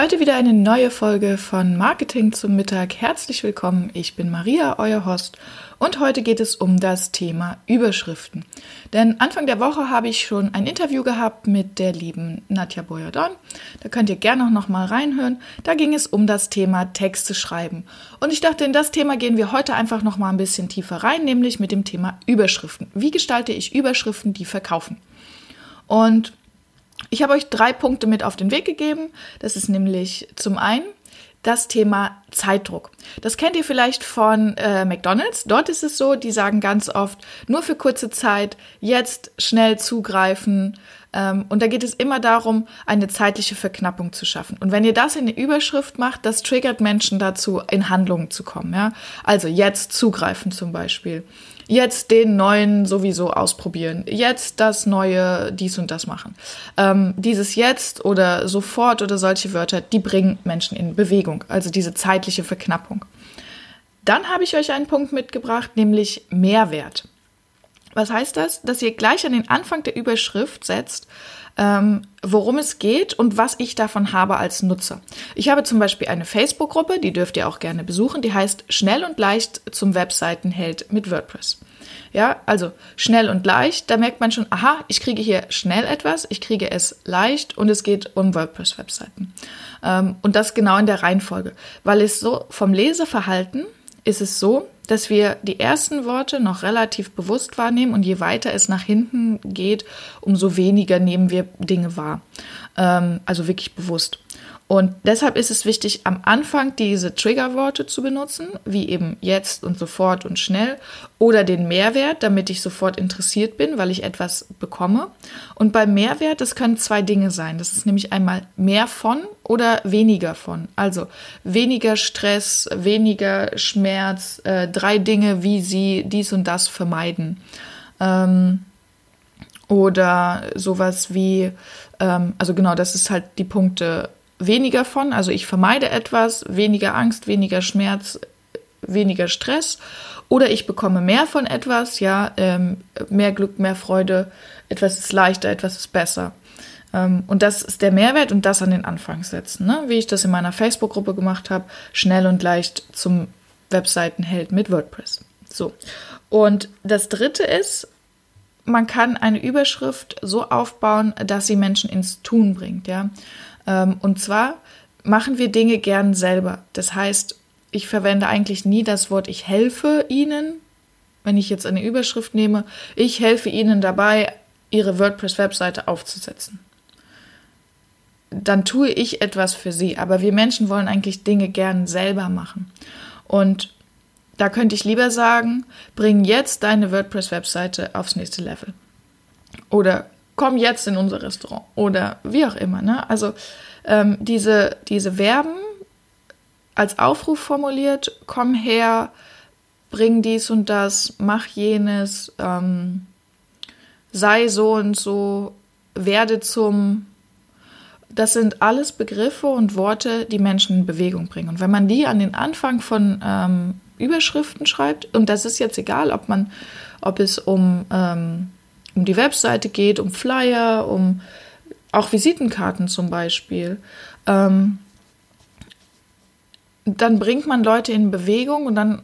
Heute wieder eine neue Folge von Marketing zum Mittag. Herzlich willkommen, ich bin Maria, euer Host und heute geht es um das Thema Überschriften. Denn Anfang der Woche habe ich schon ein Interview gehabt mit der lieben Nadja Boyardon. Da könnt ihr gerne auch noch mal reinhören. Da ging es um das Thema Texte schreiben. Und ich dachte, in das Thema gehen wir heute einfach noch mal ein bisschen tiefer rein, nämlich mit dem Thema Überschriften. Wie gestalte ich Überschriften, die verkaufen? Und ich habe euch drei Punkte mit auf den Weg gegeben. Das ist nämlich zum einen das Thema Zeitdruck. Das kennt ihr vielleicht von äh, McDonald's. Dort ist es so, die sagen ganz oft, nur für kurze Zeit, jetzt schnell zugreifen. Ähm, und da geht es immer darum, eine zeitliche Verknappung zu schaffen. Und wenn ihr das in der Überschrift macht, das triggert Menschen dazu, in Handlungen zu kommen. Ja? Also jetzt zugreifen zum Beispiel jetzt den neuen sowieso ausprobieren, jetzt das neue dies und das machen. Ähm, dieses jetzt oder sofort oder solche Wörter, die bringen Menschen in Bewegung, also diese zeitliche Verknappung. Dann habe ich euch einen Punkt mitgebracht, nämlich Mehrwert. Was heißt das? Dass ihr gleich an den Anfang der Überschrift setzt, ähm, worum es geht und was ich davon habe als Nutzer. Ich habe zum Beispiel eine Facebook-Gruppe, die dürft ihr auch gerne besuchen, die heißt Schnell und leicht zum Webseitenheld mit WordPress. Ja, also schnell und leicht, da merkt man schon, aha, ich kriege hier schnell etwas, ich kriege es leicht und es geht um WordPress-Webseiten. Ähm, und das genau in der Reihenfolge, weil es so vom Leseverhalten ist es so, dass wir die ersten Worte noch relativ bewusst wahrnehmen und je weiter es nach hinten geht, umso weniger nehmen wir Dinge wahr. Ähm, also wirklich bewusst. Und deshalb ist es wichtig, am Anfang diese Triggerworte zu benutzen, wie eben jetzt und sofort und schnell, oder den Mehrwert, damit ich sofort interessiert bin, weil ich etwas bekomme. Und beim Mehrwert, das können zwei Dinge sein. Das ist nämlich einmal mehr von oder weniger von. Also weniger Stress, weniger Schmerz, äh, drei Dinge, wie sie dies und das vermeiden. Ähm, oder sowas wie, ähm, also genau, das ist halt die Punkte weniger von, also ich vermeide etwas, weniger Angst, weniger Schmerz, weniger Stress oder ich bekomme mehr von etwas, ja, ähm, mehr Glück, mehr Freude, etwas ist leichter, etwas ist besser. Ähm, und das ist der Mehrwert und das an den Anfang setzen, ne? wie ich das in meiner Facebook-Gruppe gemacht habe, schnell und leicht zum Webseitenheld mit WordPress. So. Und das dritte ist, man kann eine Überschrift so aufbauen, dass sie Menschen ins Tun bringt, ja. Ähm, und zwar machen wir Dinge gern selber. Das heißt, ich verwende eigentlich nie das Wort ich helfe Ihnen. Wenn ich jetzt eine Überschrift nehme, ich helfe Ihnen dabei, Ihre WordPress-Webseite aufzusetzen. Dann tue ich etwas für Sie. Aber wir Menschen wollen eigentlich Dinge gern selber machen. Und da könnte ich lieber sagen, bring jetzt deine WordPress-Webseite aufs nächste Level. Oder komm jetzt in unser Restaurant oder wie auch immer. Ne? Also ähm, diese, diese Verben als Aufruf formuliert, komm her, bring dies und das, mach jenes, ähm, sei so und so, werde zum. Das sind alles Begriffe und Worte, die Menschen in Bewegung bringen. Und wenn man die an den Anfang von ähm, Überschriften schreibt, und das ist jetzt egal, ob man, ob es um ähm, um die Webseite geht, um Flyer, um auch Visitenkarten zum Beispiel, ähm, dann bringt man Leute in Bewegung und dann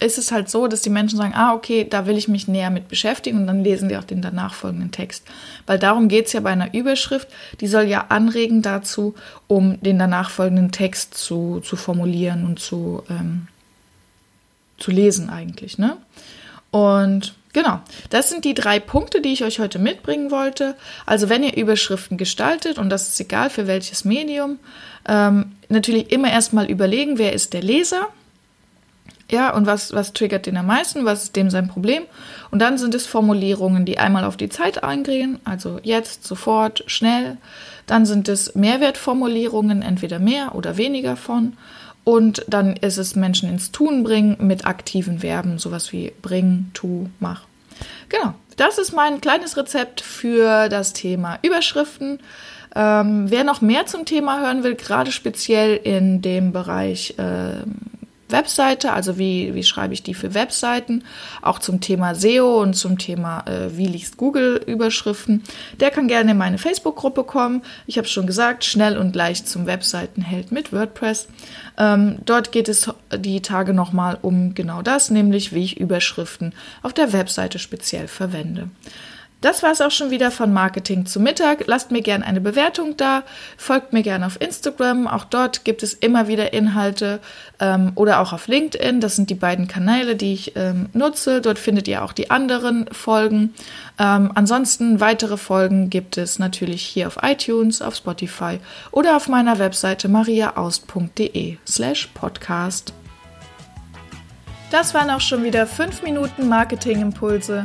ist es halt so, dass die Menschen sagen, ah, okay, da will ich mich näher mit beschäftigen und dann lesen die auch den danach folgenden Text. Weil darum geht es ja bei einer Überschrift, die soll ja anregen dazu, um den danach folgenden Text zu, zu formulieren und zu, ähm, zu lesen eigentlich. Ne? Und Genau, das sind die drei Punkte, die ich euch heute mitbringen wollte. Also wenn ihr Überschriften gestaltet, und das ist egal für welches Medium, ähm, natürlich immer erstmal überlegen, wer ist der Leser, ja, und was, was triggert den am meisten, was ist dem sein Problem. Und dann sind es Formulierungen, die einmal auf die Zeit eingehen, also jetzt, sofort, schnell. Dann sind es Mehrwertformulierungen, entweder mehr oder weniger von. Und dann ist es Menschen ins Tun bringen mit aktiven Verben, sowas wie bring, tu, mach. Genau, das ist mein kleines Rezept für das Thema Überschriften. Ähm, wer noch mehr zum Thema hören will, gerade speziell in dem Bereich äh, Webseite, also wie, wie schreibe ich die für Webseiten, auch zum Thema SEO und zum Thema, äh, wie liest Google Überschriften, der kann gerne in meine Facebook-Gruppe kommen. Ich habe schon gesagt, schnell und leicht zum Webseitenheld mit WordPress. Ähm, dort geht es die Tage nochmal um genau das, nämlich wie ich Überschriften auf der Webseite speziell verwende. Das war es auch schon wieder von Marketing zu Mittag. Lasst mir gerne eine Bewertung da, folgt mir gerne auf Instagram. Auch dort gibt es immer wieder Inhalte ähm, oder auch auf LinkedIn. Das sind die beiden Kanäle, die ich ähm, nutze. Dort findet ihr auch die anderen Folgen. Ähm, ansonsten weitere Folgen gibt es natürlich hier auf iTunes, auf Spotify oder auf meiner Webseite mariaaust.de slash podcast. Das waren auch schon wieder fünf Minuten Marketingimpulse